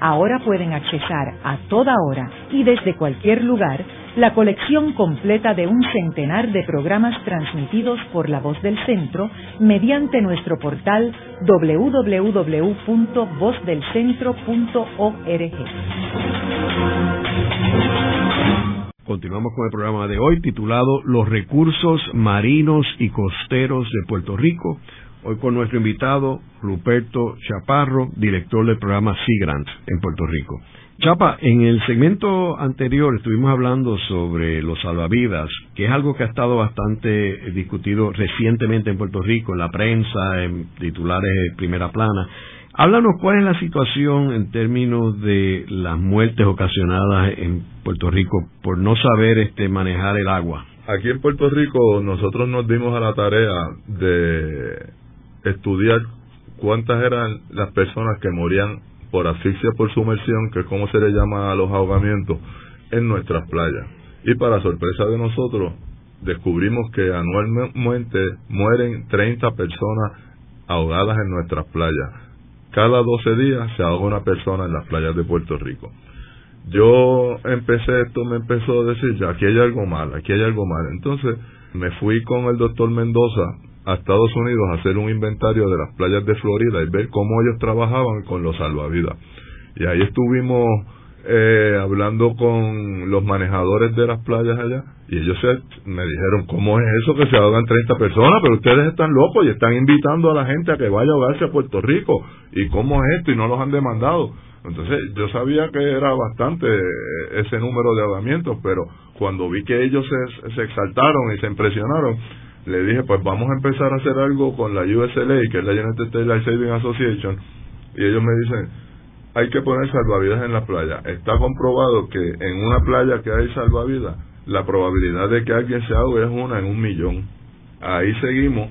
Ahora pueden accesar a toda hora y desde cualquier lugar la colección completa de un centenar de programas transmitidos por La Voz del Centro mediante nuestro portal www.vozdelcentro.org. Continuamos con el programa de hoy titulado Los recursos marinos y costeros de Puerto Rico. Hoy con nuestro invitado Ruperto Chaparro, director del programa Sea Grant en Puerto Rico. Chapa, en el segmento anterior estuvimos hablando sobre los salvavidas, que es algo que ha estado bastante discutido recientemente en Puerto Rico, en la prensa, en titulares de primera plana. Háblanos cuál es la situación en términos de las muertes ocasionadas en Puerto Rico por no saber este manejar el agua. Aquí en Puerto Rico nosotros nos dimos a la tarea de estudiar cuántas eran las personas que morían por asfixia por sumersión, que es como se le llama a los ahogamientos, en nuestras playas. Y para sorpresa de nosotros, descubrimos que anualmente mueren 30 personas ahogadas en nuestras playas cada 12 días se ahoga una persona en las playas de Puerto Rico. Yo empecé esto, me empezó a decir, ya, aquí hay algo mal, aquí hay algo mal. Entonces me fui con el doctor Mendoza a Estados Unidos a hacer un inventario de las playas de Florida y ver cómo ellos trabajaban con los salvavidas. Y ahí estuvimos eh, hablando con los manejadores de las playas allá y ellos me dijeron, ¿cómo es eso que se ahogan 30 personas? Pero ustedes están locos y están invitando a la gente a que vaya a ahogarse a Puerto Rico. ¿Y cómo es esto? Y no los han demandado. Entonces yo sabía que era bastante eh, ese número de ahogamientos, pero cuando vi que ellos se, se exaltaron y se impresionaron, le dije, pues vamos a empezar a hacer algo con la USLA, que es la United States Saving Association, y ellos me dicen, hay que poner salvavidas en la playa. Está comprobado que en una playa que hay salvavidas, la probabilidad de que alguien se ahogue es una en un millón. Ahí seguimos.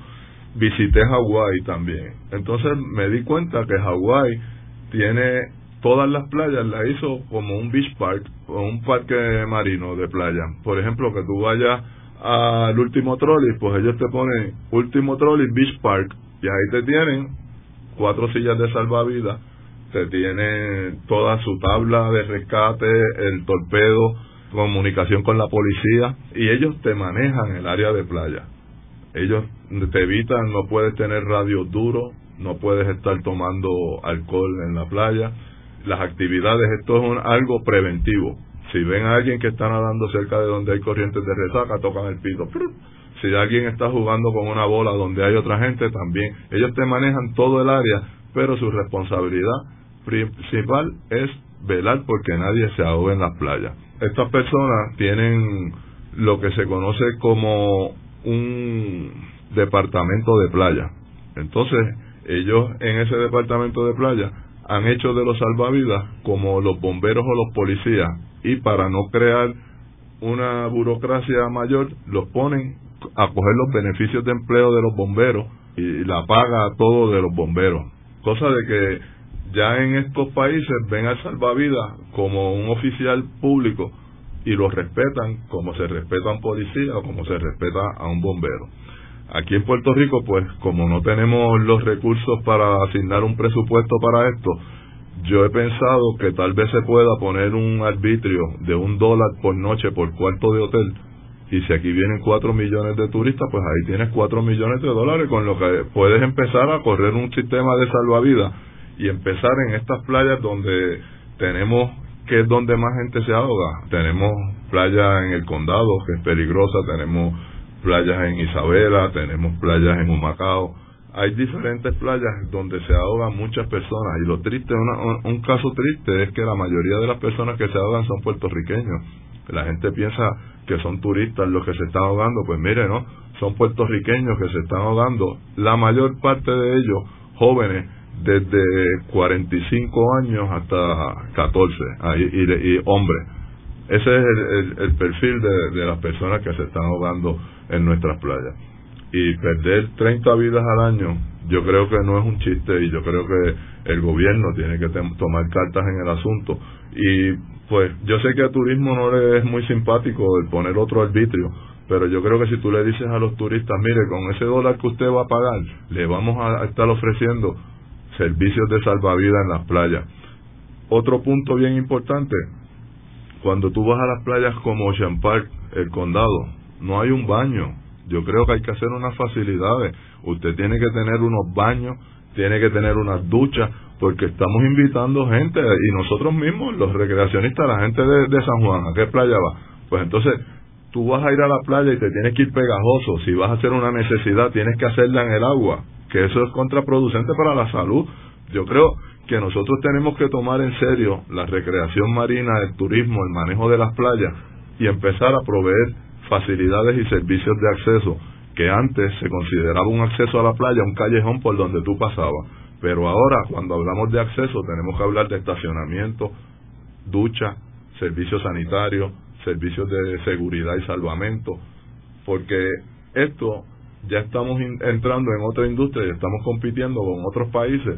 Visité Hawái también. Entonces me di cuenta que Hawái tiene todas las playas, la hizo como un beach park o un parque marino de playa. Por ejemplo, que tú vayas al último trolley, pues ellos te ponen último trolley beach park y ahí te tienen cuatro sillas de salvavidas se tiene toda su tabla de rescate, el torpedo, comunicación con la policía y ellos te manejan el área de playa. Ellos te evitan, no puedes tener radio duro, no puedes estar tomando alcohol en la playa. Las actividades, esto es algo preventivo. Si ven a alguien que está nadando cerca de donde hay corrientes de resaca, tocan el pito. Si alguien está jugando con una bola donde hay otra gente, también. Ellos te manejan todo el área, pero su responsabilidad principal es velar porque nadie se ahogue en las playas. Estas personas tienen lo que se conoce como un departamento de playa. Entonces, ellos en ese departamento de playa han hecho de los salvavidas como los bomberos o los policías y para no crear una burocracia mayor los ponen a coger los beneficios de empleo de los bomberos y la paga todo de los bomberos. Cosa de que ya en estos países ven al salvavidas como un oficial público y lo respetan como se respeta a un policía o como se respeta a un bombero. Aquí en Puerto Rico, pues como no tenemos los recursos para asignar un presupuesto para esto, yo he pensado que tal vez se pueda poner un arbitrio de un dólar por noche por cuarto de hotel. Y si aquí vienen cuatro millones de turistas, pues ahí tienes cuatro millones de dólares con lo que puedes empezar a correr un sistema de salvavidas y empezar en estas playas donde tenemos que es donde más gente se ahoga. Tenemos playas en el condado, que es peligrosa, tenemos playas en Isabela, tenemos playas en Humacao. Hay diferentes playas donde se ahogan muchas personas y lo triste, un caso triste es que la mayoría de las personas que se ahogan son puertorriqueños. La gente piensa que son turistas los que se están ahogando, pues mire, ¿no? Son puertorriqueños que se están ahogando. La mayor parte de ellos jóvenes desde 45 años hasta 14 y, y, hombres. Ese es el, perfil de, de, las personas que se están ahogando en nuestras playas. Y perder 30 vidas al año, yo creo que no es un chiste y yo creo que el gobierno tiene que tomar cartas en el asunto. Y pues yo sé que a turismo no le es muy simpático el poner otro arbitrio, pero yo creo que si tú le dices a los turistas, mire, con ese dólar que usted va a pagar, le vamos a estar ofreciendo servicios de salvavidas en las playas. Otro punto bien importante, cuando tú vas a las playas como Ocean Park, el condado, no hay un baño. Yo creo que hay que hacer unas facilidades. Usted tiene que tener unos baños, tiene que tener unas duchas, porque estamos invitando gente y nosotros mismos, los recreacionistas, la gente de, San Juan, ¿a qué playa va? Pues entonces tú vas a ir a la playa y te tienes que ir pegajoso. Si vas a hacer una necesidad, tienes que hacerla en el agua que eso es contraproducente para la salud. Yo creo que nosotros tenemos que tomar en serio la recreación marina, el turismo, el manejo de las playas y empezar a proveer facilidades y servicios de acceso que antes se consideraba un acceso a la playa, un callejón por donde tú pasabas. Pero ahora, cuando hablamos de acceso, tenemos que hablar de estacionamiento, ducha, servicios sanitarios, servicios de seguridad y salvamento, porque esto ya estamos entrando en otra industria y estamos compitiendo con otros países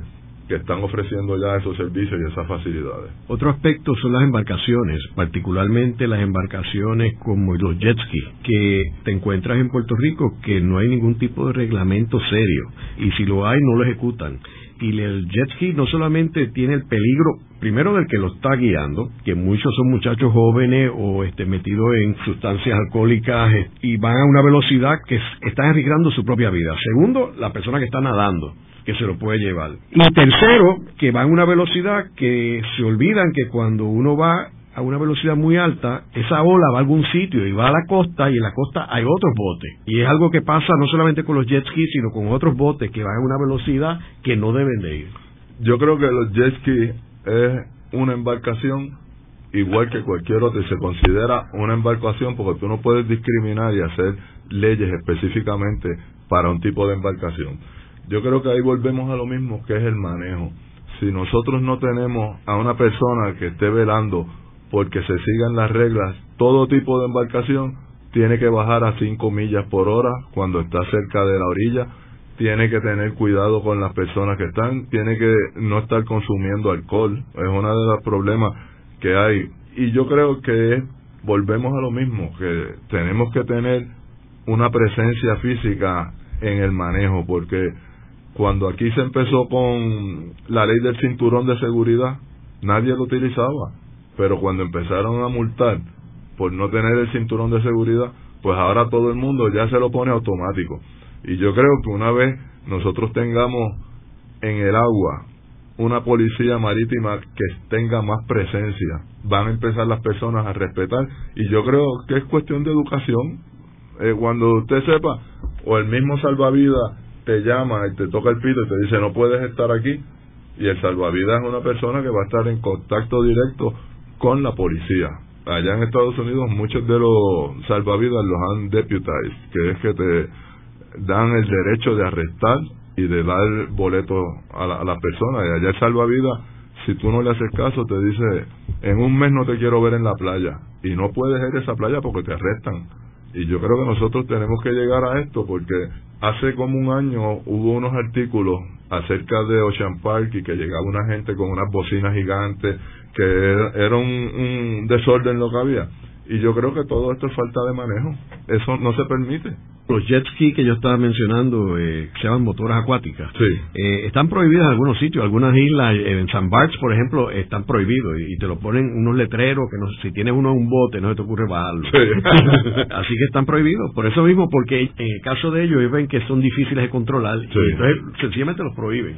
que están ofreciendo ya esos servicios y esas facilidades. Otro aspecto son las embarcaciones, particularmente las embarcaciones como los jet ski, que te encuentras en Puerto Rico que no hay ningún tipo de reglamento serio y si lo hay no lo ejecutan y el jet ski no solamente tiene el peligro primero del que lo está guiando, que muchos son muchachos jóvenes o este, metidos en sustancias alcohólicas eh, y van a una velocidad que están arriesgando su propia vida. Segundo, la persona que está nadando que se lo puede llevar. Y tercero, que van a una velocidad que se olvidan que cuando uno va a una velocidad muy alta, esa ola va a algún sitio y va a la costa y en la costa hay otros botes. Y es algo que pasa no solamente con los jet skis, sino con otros botes que van a una velocidad que no deben de ir. Yo creo que los jet skis es una embarcación igual que cualquier otra y se considera una embarcación porque tú no puedes discriminar y hacer leyes específicamente para un tipo de embarcación. Yo creo que ahí volvemos a lo mismo que es el manejo. Si nosotros no tenemos a una persona que esté velando porque se sigan las reglas, todo tipo de embarcación tiene que bajar a 5 millas por hora cuando está cerca de la orilla, tiene que tener cuidado con las personas que están, tiene que no estar consumiendo alcohol, es uno de los problemas que hay. Y yo creo que volvemos a lo mismo, que tenemos que tener una presencia física en el manejo, porque cuando aquí se empezó con la ley del cinturón de seguridad, nadie lo utilizaba pero cuando empezaron a multar por no tener el cinturón de seguridad, pues ahora todo el mundo ya se lo pone automático. Y yo creo que una vez nosotros tengamos en el agua una policía marítima que tenga más presencia. Van a empezar las personas a respetar y yo creo que es cuestión de educación. Eh, cuando usted sepa, o el mismo salvavidas te llama y te toca el pito y te dice no puedes estar aquí, y el salvavidas es una persona que va a estar en contacto directo con la policía. Allá en Estados Unidos muchos de los salvavidas los han deputized, que es que te dan el derecho de arrestar y de dar boleto a la, a persona. Y allá el salvavidas, si tú no le haces caso, te dice, en un mes no te quiero ver en la playa. Y no puedes ir a esa playa porque te arrestan. Y yo creo que nosotros tenemos que llegar a esto porque hace como un año hubo unos artículos acerca de Ocean Park y que llegaba una gente con unas bocinas gigantes, que era, un, un desorden lo que había. Y yo creo que todo esto es falta de manejo. Eso no se permite los jet ski que yo estaba mencionando, eh, que se llaman motoras acuáticas, eh, están prohibidas en algunos sitios. Algunas islas, eh, en San Barts, por ejemplo, están prohibidos y, te lo ponen unos letreros que no, si tienes uno en un bote no se te ocurre bajarlo. Así que están prohibidos. Por eso mismo, porque en el caso de ellos, ellos ven que son difíciles de controlar y entonces sencillamente los prohíben.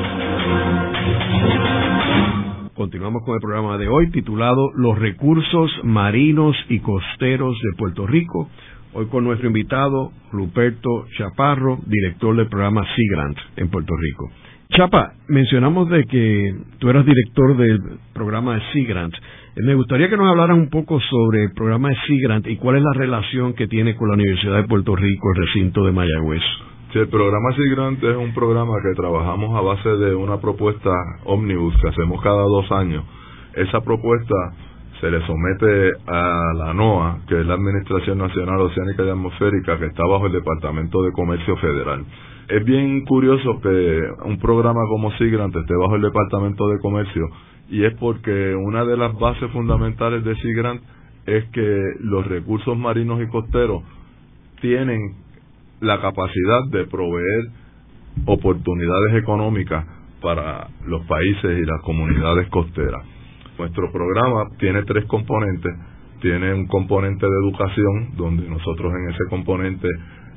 Continuamos con el programa de hoy titulado Los recursos marinos y costeros de Puerto Rico. Hoy con nuestro invitado Ruperto Chaparro, director del programa Sea Grant en Puerto Rico. Chapa, mencionamos de que tú eras director del programa de Sea Grant. Eh, me gustaría que nos hablaran un poco sobre el programa de Sea Grant y cuál es la relación que tiene con la Universidad de Puerto Rico, el recinto de Mayagüez. Sí, el programa Sea Grant es un programa que trabajamos a base de una propuesta ómnibus que hacemos cada dos años. Esa propuesta se le somete a la NOAA, que es la Administración Nacional Oceánica y Atmosférica, que está bajo el Departamento de Comercio Federal es bien curioso que un programa como Sigrant esté bajo el Departamento de Comercio y es porque una de las bases fundamentales de Sigrant es que los recursos marinos y costeros tienen la capacidad de proveer oportunidades económicas para los países y las comunidades costeras. Nuestro programa tiene tres componentes. Tiene un componente de educación, donde nosotros en ese componente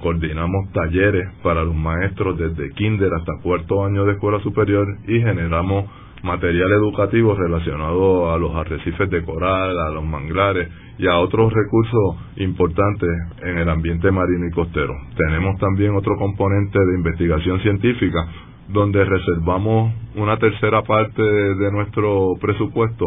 coordinamos talleres para los maestros desde kinder hasta cuarto año de escuela superior y generamos material educativo relacionado a los arrecifes de coral, a los manglares y a otros recursos importantes en el ambiente marino y costero. Tenemos también otro componente de investigación científica donde reservamos una tercera parte de nuestro presupuesto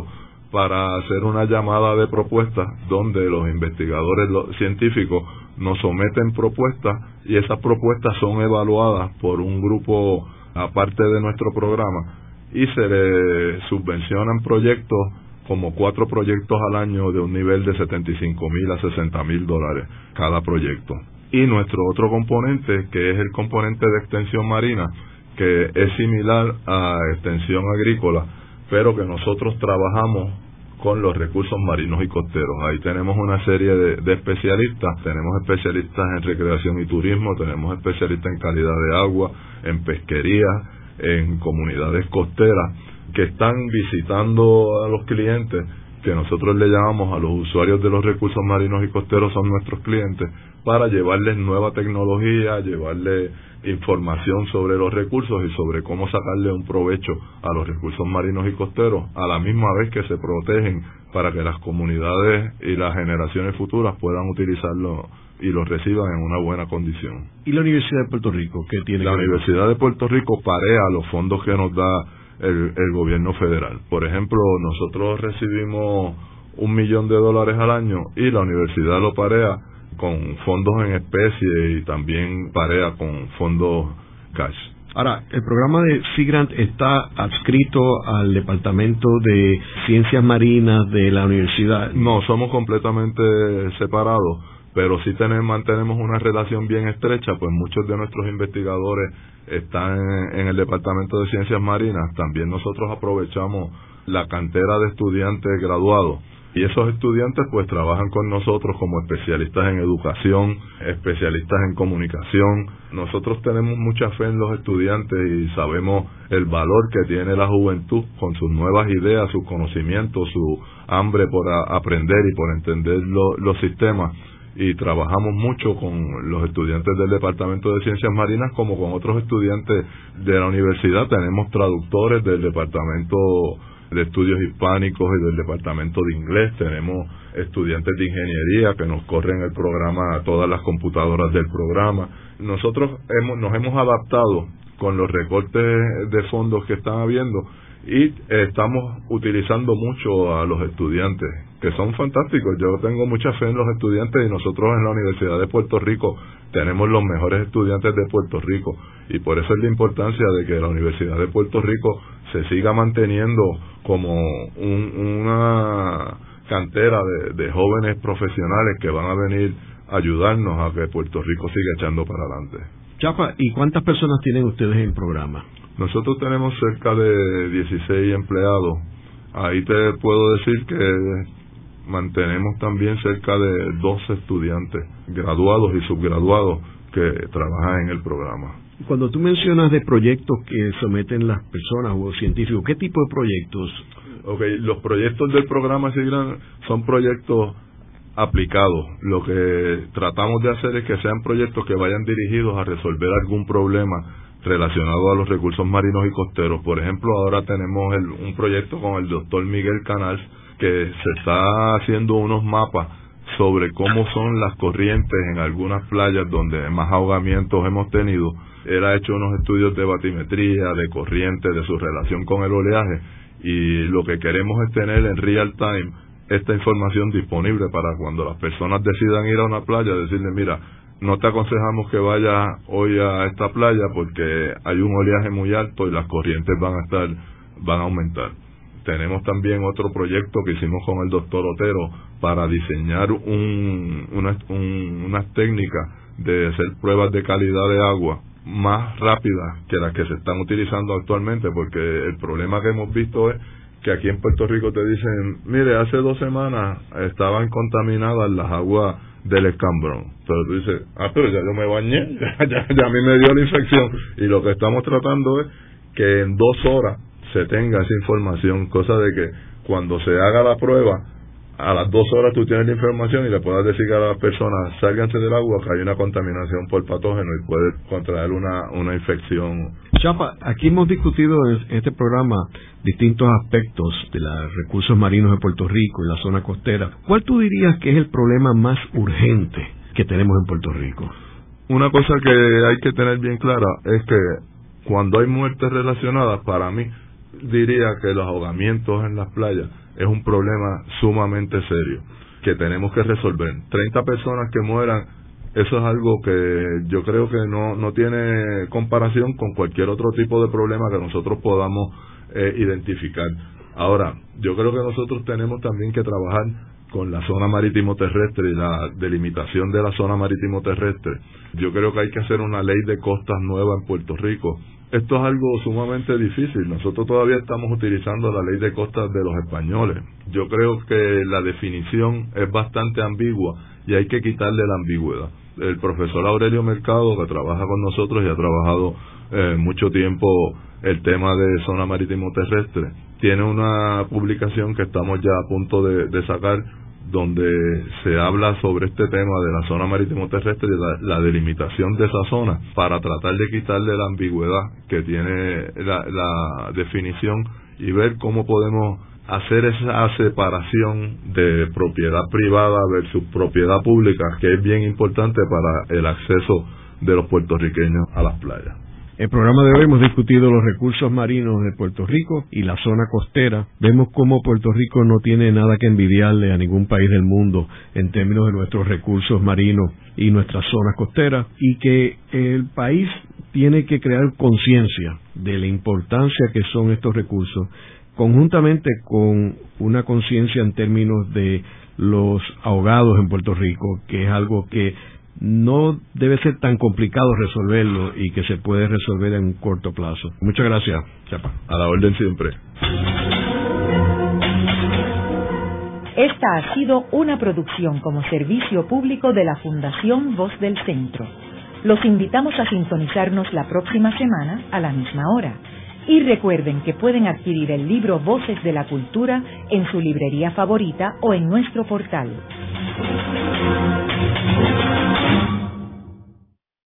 para hacer una llamada de propuestas donde los investigadores científicos nos someten propuestas y esas propuestas son evaluadas por un grupo aparte de nuestro programa y se le subvencionan proyectos como cuatro proyectos al año de un nivel de 75 mil a 60 mil dólares cada proyecto. Y nuestro otro componente, que es el componente de extensión marina, que es similar a extensión agrícola, pero que nosotros trabajamos con los recursos marinos y costeros. Ahí tenemos una serie de, especialistas, tenemos especialistas en recreación y turismo, tenemos especialistas en calidad de agua, en pesquería, en comunidades costeras, que están visitando a los clientes, que nosotros le llamamos a los usuarios de los recursos marinos y costeros, son nuestros clientes, para llevarles nueva tecnología, llevarles información sobre los recursos y sobre cómo sacarle un provecho a los recursos marinos y costeros, a la misma vez que se protegen para que las comunidades y las generaciones futuras puedan utilizarlo y lo reciban en una buena condición. ¿Y la Universidad de Puerto Rico qué tiene? La Universidad de Puerto Rico parea los fondos que nos da el, el gobierno federal. Por ejemplo, nosotros recibimos un millón de dólares al año y la universidad lo parea con fondos en especie y también parea con fondos cash. Ahora, el programa de Sea está adscrito al Departamento de Ciencias Marinas de la universidad. No, somos completamente separados, pero sí tenemos, mantenemos una relación bien estrecha, pues muchos de nuestros investigadores están en, el Departamento de Ciencias Marinas, también nosotros aprovechamos la cantera de estudiantes graduados. Y esos estudiantes pues trabajan con nosotros como especialistas en educación, especialistas en comunicación. Nosotros tenemos mucha fe en los estudiantes y sabemos el valor que tiene la juventud con sus nuevas ideas, sus conocimientos, su hambre por aprender y por entender los sistemas y trabajamos mucho con los estudiantes del Departamento de Ciencias Marinas como con otros estudiantes de la universidad. Tenemos traductores del Departamento de Estudios Hispánicos y del Departamento de Inglés. Tenemos estudiantes de ingeniería que nos corren el programa, todas las computadoras del programa. Nosotros hemos, nos hemos adaptado con los recortes de fondos que están habiendo y estamos utilizando mucho a los estudiantes, que son fantásticos. Yo tengo mucha fe en los estudiantes y nosotros en la Universidad de Puerto Rico tenemos los mejores estudiantes de Puerto Rico y por eso es la importancia de que la Universidad de Puerto Rico se siga manteniendo como una cantera de, de jóvenes profesionales que van a venir a ayudarnos a que Puerto Rico siga echando para adelante. Chapa, ¿y cuántas personas tienen ustedes en el programa? Nosotros tenemos cerca de 16 empleados. Ahí te puedo decir que mantenemos también cerca de 12 estudiantes graduados y subgraduados que trabajan en el programa. Cuando tú mencionas de proyectos que someten las personas o científicos, ¿qué tipo de proyectos? Okay, los proyectos del programa SIGRAN son proyectos aplicados. Lo que tratamos de hacer es que sean proyectos que vayan dirigidos a resolver algún problema relacionado a los recursos marinos y costeros. Por ejemplo, ahora tenemos un proyecto con el doctor Miguel Canals que se está haciendo unos mapas sobre cómo son las corrientes en algunas playas donde más ahogamientos hemos tenido. Él ha hecho unos estudios de batimetría, de corriente, de su relación con el oleaje y lo que queremos es tener en real time esta información disponible para cuando las personas decidan ir a una playa, decirle, mira, no te aconsejamos que vayas hoy a esta playa porque hay un oleaje muy alto y las corrientes van a estar, van a aumentar. Tenemos también otro proyecto que hicimos con el doctor Otero para diseñar un, unas técnicas de hacer pruebas de calidad de agua más rápidas que las que se están utilizando actualmente, porque el problema que hemos visto es que aquí en Puerto Rico te dicen, mire, hace dos semanas estaban contaminadas las aguas del escambrón. Pero tú dices, ah, pero ya yo me bañé, ya, ya, a mí me dio la infección. Y lo que estamos tratando es que en dos horas se tenga esa información, cosa de que cuando se haga la prueba, a las dos horas tú tienes la información y le puedas decir a las personas, sálganse del agua que hay una contaminación por patógeno y puede contraer una, una infección. Chapa, aquí hemos discutido en este programa distintos aspectos de los recursos marinos de Puerto Rico y la zona costera. ¿Cuál tú dirías que es el problema más urgente que tenemos en Puerto Rico? Una cosa que hay que tener bien clara es que cuando hay muertes relacionadas, para mí diría que los ahogamientos en las playas es un problema sumamente serio que tenemos que resolver. 30 personas que mueran, eso es algo que yo creo que no, no tiene comparación con cualquier otro tipo de problema que nosotros podamos eh, identificar. Ahora, yo creo que nosotros tenemos también que trabajar con la zona marítimo terrestre y la delimitación de la zona marítimo terrestre. Yo creo que hay que hacer una ley de costas nueva en Puerto Rico esto es algo sumamente difícil. Nosotros todavía estamos utilizando la ley de costas de los españoles. Yo creo que la definición es bastante ambigua y hay que quitarle la ambigüedad. El profesor Aurelio Mercado, que trabaja con nosotros y ha trabajado eh, mucho tiempo el tema de zona marítimo terrestre, tiene una publicación que estamos ya a punto de sacar donde se habla sobre este tema de la zona marítimo terrestre y la, delimitación de esa zona para tratar de quitarle la ambigüedad que tiene la, la definición y ver cómo podemos hacer esa separación de propiedad privada versus propiedad pública que es bien importante para el acceso de los puertorriqueños a las playas. El programa de hoy hemos discutido los recursos marinos de Puerto Rico y la zona costera. Vemos cómo Puerto Rico no tiene nada que envidiarle a ningún país del mundo en términos de nuestros recursos marinos y nuestras zonas costeras y que el país tiene que crear conciencia de la importancia que son estos recursos conjuntamente con una conciencia en términos de los ahogados en Puerto Rico, que es algo que no debe ser tan complicado resolverlo y que se puede resolver en un corto plazo. Muchas gracias, Chapa. A la orden siempre. Esta ha sido una producción como servicio público de la Fundación Voz del Centro. Los invitamos a sintonizarnos la próxima semana a la misma hora. Y recuerden que pueden adquirir el libro Voces de la Cultura en su librería favorita o en nuestro portal.